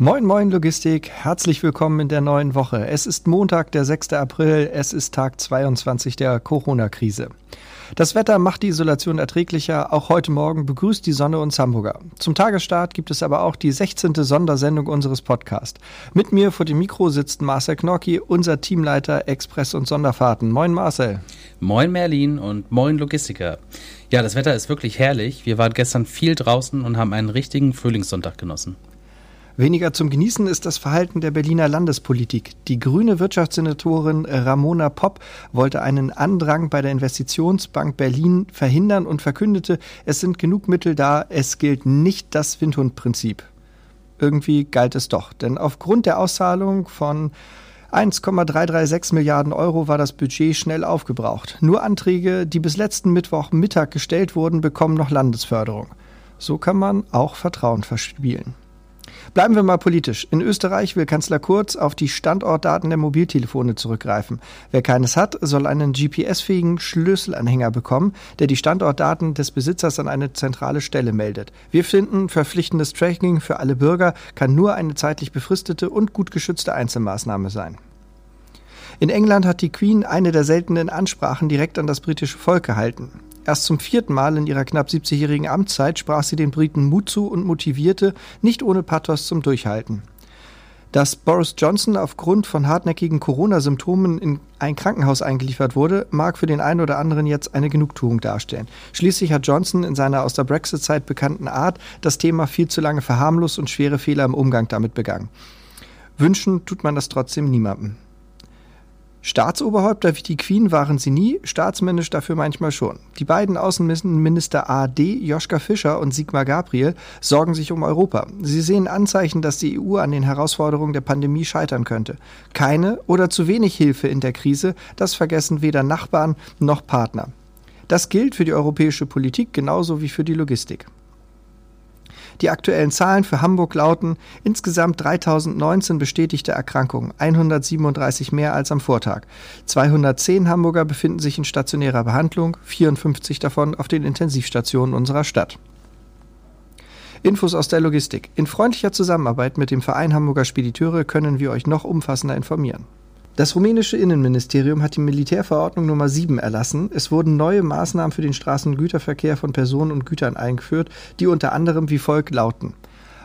Moin, moin Logistik, herzlich willkommen in der neuen Woche. Es ist Montag, der 6. April, es ist Tag 22 der Corona-Krise. Das Wetter macht die Isolation erträglicher. Auch heute Morgen begrüßt die Sonne uns Hamburger. Zum Tagesstart gibt es aber auch die 16. Sondersendung unseres Podcasts. Mit mir vor dem Mikro sitzt Marcel Knorki, unser Teamleiter Express und Sonderfahrten. Moin Marcel. Moin Merlin und moin Logistiker. Ja, das Wetter ist wirklich herrlich. Wir waren gestern viel draußen und haben einen richtigen Frühlingssonntag genossen. Weniger zum Genießen ist das Verhalten der Berliner Landespolitik. Die grüne Wirtschaftssenatorin Ramona Popp wollte einen Andrang bei der Investitionsbank Berlin verhindern und verkündete, es sind genug Mittel da, es gilt nicht das Windhundprinzip. Irgendwie galt es doch, denn aufgrund der Auszahlung von 1,336 Milliarden Euro war das Budget schnell aufgebraucht. Nur Anträge, die bis letzten Mittwoch Mittag gestellt wurden, bekommen noch Landesförderung. So kann man auch Vertrauen verspielen. Bleiben wir mal politisch. In Österreich will Kanzler Kurz auf die Standortdaten der Mobiltelefone zurückgreifen. Wer keines hat, soll einen GPS-fähigen Schlüsselanhänger bekommen, der die Standortdaten des Besitzers an eine zentrale Stelle meldet. Wir finden, verpflichtendes Tracking für alle Bürger kann nur eine zeitlich befristete und gut geschützte Einzelmaßnahme sein. In England hat die Queen eine der seltenen Ansprachen direkt an das britische Volk gehalten. Erst zum vierten Mal in ihrer knapp 70-jährigen Amtszeit sprach sie den Briten Mut zu und motivierte, nicht ohne Pathos zum Durchhalten. Dass Boris Johnson aufgrund von hartnäckigen Corona-Symptomen in ein Krankenhaus eingeliefert wurde, mag für den einen oder anderen jetzt eine Genugtuung darstellen. Schließlich hat Johnson in seiner aus der Brexit-Zeit bekannten Art das Thema viel zu lange verharmlost und schwere Fehler im Umgang damit begangen. Wünschen tut man das trotzdem niemandem. Staatsoberhäupter wie die Queen waren sie nie, staatsmännisch dafür manchmal schon. Die beiden Außenminister AD, Joschka Fischer und Sigmar Gabriel, sorgen sich um Europa. Sie sehen Anzeichen, dass die EU an den Herausforderungen der Pandemie scheitern könnte. Keine oder zu wenig Hilfe in der Krise, das vergessen weder Nachbarn noch Partner. Das gilt für die europäische Politik genauso wie für die Logistik. Die aktuellen Zahlen für Hamburg lauten insgesamt 3019 bestätigte Erkrankungen, 137 mehr als am Vortag. 210 Hamburger befinden sich in stationärer Behandlung, 54 davon auf den Intensivstationen unserer Stadt. Infos aus der Logistik. In freundlicher Zusammenarbeit mit dem Verein Hamburger Spediteure können wir euch noch umfassender informieren. Das rumänische Innenministerium hat die Militärverordnung Nummer 7 erlassen. Es wurden neue Maßnahmen für den Straßengüterverkehr von Personen und Gütern eingeführt, die unter anderem wie folgt lauten.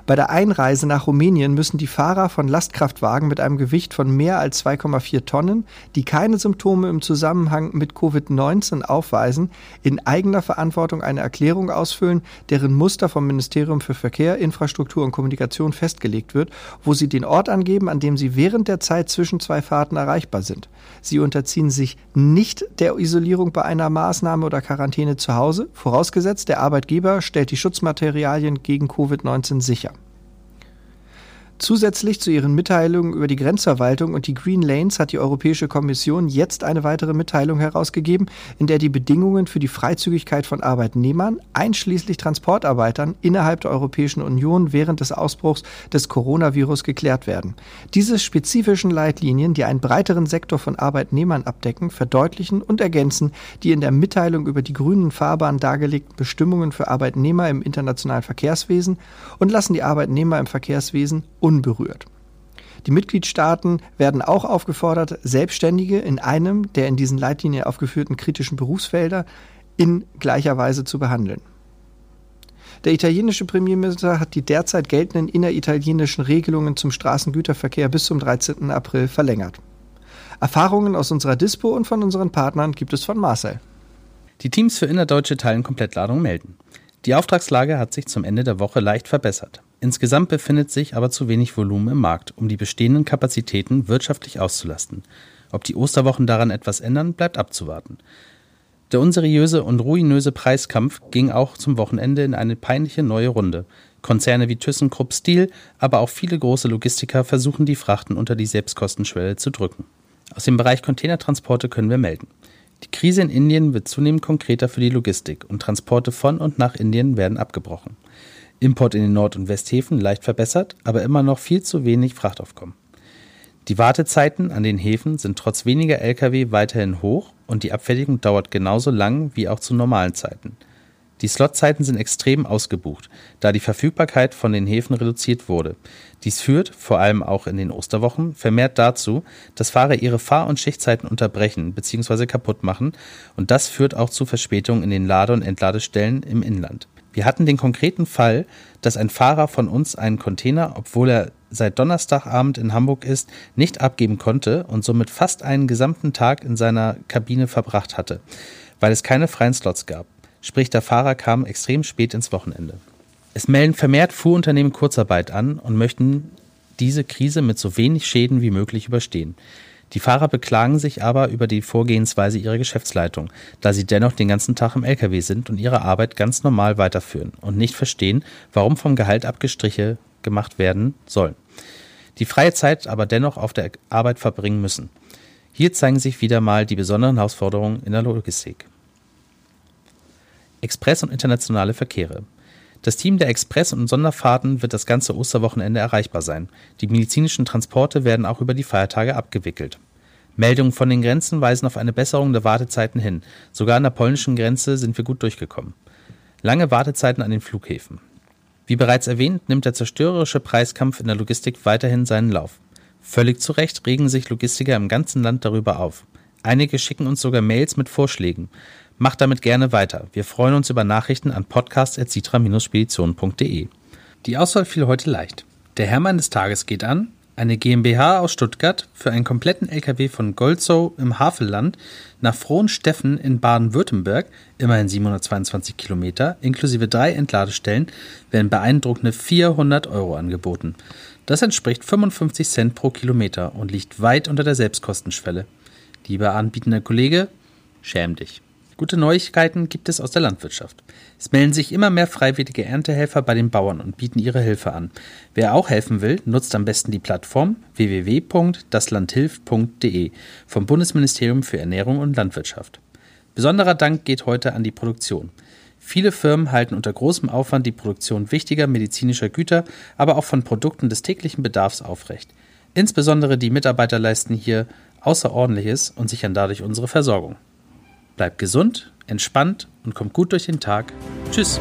Bei der Einreise nach Rumänien müssen die Fahrer von Lastkraftwagen mit einem Gewicht von mehr als 2,4 Tonnen, die keine Symptome im Zusammenhang mit Covid-19 aufweisen, in eigener Verantwortung eine Erklärung ausfüllen, deren Muster vom Ministerium für Verkehr, Infrastruktur und Kommunikation festgelegt wird, wo sie den Ort angeben, an dem sie während der Zeit zwischen zwei Fahrten erreichbar sind. Sie unterziehen sich nicht der Isolierung bei einer Maßnahme oder Quarantäne zu Hause, vorausgesetzt der Arbeitgeber stellt die Schutzmaterialien gegen Covid-19 sicher. Zusätzlich zu ihren Mitteilungen über die Grenzverwaltung und die Green Lanes hat die Europäische Kommission jetzt eine weitere Mitteilung herausgegeben, in der die Bedingungen für die Freizügigkeit von Arbeitnehmern, einschließlich Transportarbeitern, innerhalb der Europäischen Union während des Ausbruchs des Coronavirus geklärt werden. Diese spezifischen Leitlinien, die einen breiteren Sektor von Arbeitnehmern abdecken, verdeutlichen und ergänzen die in der Mitteilung über die grünen Fahrbahn dargelegten Bestimmungen für Arbeitnehmer im internationalen Verkehrswesen und lassen die Arbeitnehmer im Verkehrswesen unberührt. Die Mitgliedstaaten werden auch aufgefordert, Selbstständige in einem der in diesen Leitlinien aufgeführten kritischen Berufsfelder in gleicher Weise zu behandeln. Der italienische Premierminister hat die derzeit geltenden inneritalienischen Regelungen zum Straßengüterverkehr bis zum 13. April verlängert. Erfahrungen aus unserer Dispo und von unseren Partnern gibt es von Marcel. Die Teams für innerdeutsche Teilen Komplettladung melden. Die Auftragslage hat sich zum Ende der Woche leicht verbessert. Insgesamt befindet sich aber zu wenig Volumen im Markt, um die bestehenden Kapazitäten wirtschaftlich auszulasten. Ob die Osterwochen daran etwas ändern, bleibt abzuwarten. Der unseriöse und ruinöse Preiskampf ging auch zum Wochenende in eine peinliche neue Runde. Konzerne wie ThyssenKrupp Steel, aber auch viele große Logistiker versuchen die Frachten unter die Selbstkostenschwelle zu drücken. Aus dem Bereich Containertransporte können wir melden. Die Krise in Indien wird zunehmend konkreter für die Logistik und Transporte von und nach Indien werden abgebrochen. Import in den Nord- und Westhäfen leicht verbessert, aber immer noch viel zu wenig Frachtaufkommen. Die Wartezeiten an den Häfen sind trotz weniger Lkw weiterhin hoch und die Abfertigung dauert genauso lang wie auch zu normalen Zeiten. Die Slotzeiten sind extrem ausgebucht, da die Verfügbarkeit von den Häfen reduziert wurde. Dies führt, vor allem auch in den Osterwochen, vermehrt dazu, dass Fahrer ihre Fahr- und Schichtzeiten unterbrechen bzw. kaputt machen und das führt auch zu Verspätungen in den Lade- und Entladestellen im Inland. Wir hatten den konkreten Fall, dass ein Fahrer von uns einen Container, obwohl er seit Donnerstagabend in Hamburg ist, nicht abgeben konnte und somit fast einen gesamten Tag in seiner Kabine verbracht hatte, weil es keine freien Slots gab. Sprich, der Fahrer kam extrem spät ins Wochenende. Es melden vermehrt Fuhrunternehmen Kurzarbeit an und möchten diese Krise mit so wenig Schäden wie möglich überstehen. Die Fahrer beklagen sich aber über die Vorgehensweise ihrer Geschäftsleitung, da sie dennoch den ganzen Tag im LKW sind und ihre Arbeit ganz normal weiterführen und nicht verstehen, warum vom Gehalt Abgestriche gemacht werden sollen. Die freie Zeit aber dennoch auf der Arbeit verbringen müssen. Hier zeigen sich wieder mal die besonderen Herausforderungen in der Logistik. Express- und internationale Verkehre. Das Team der Express- und Sonderfahrten wird das ganze Osterwochenende erreichbar sein. Die medizinischen Transporte werden auch über die Feiertage abgewickelt. Meldungen von den Grenzen weisen auf eine Besserung der Wartezeiten hin. Sogar an der polnischen Grenze sind wir gut durchgekommen. Lange Wartezeiten an den Flughäfen. Wie bereits erwähnt, nimmt der zerstörerische Preiskampf in der Logistik weiterhin seinen Lauf. Völlig zu Recht regen sich Logistiker im ganzen Land darüber auf. Einige schicken uns sogar Mails mit Vorschlägen. Macht damit gerne weiter. Wir freuen uns über Nachrichten an podcast.citra-spedition.de. Die Auswahl fiel heute leicht. Der Hermann des Tages geht an eine GmbH aus Stuttgart für einen kompletten LKW von Golzow im Havelland nach Frohnsteffen in Baden-Württemberg, immerhin 722 Kilometer, inklusive drei Entladestellen, werden beeindruckende 400 Euro angeboten. Das entspricht 55 Cent pro Kilometer und liegt weit unter der Selbstkostenschwelle. Lieber anbietender Kollege, schäm dich. Gute Neuigkeiten gibt es aus der Landwirtschaft. Es melden sich immer mehr freiwillige Erntehelfer bei den Bauern und bieten ihre Hilfe an. Wer auch helfen will, nutzt am besten die Plattform www.daslandhilft.de vom Bundesministerium für Ernährung und Landwirtschaft. Besonderer Dank geht heute an die Produktion. Viele Firmen halten unter großem Aufwand die Produktion wichtiger medizinischer Güter, aber auch von Produkten des täglichen Bedarfs aufrecht. Insbesondere die Mitarbeiter leisten hier Außerordentliches und sichern dadurch unsere Versorgung. Bleibt gesund, entspannt und kommt gut durch den Tag. Tschüss.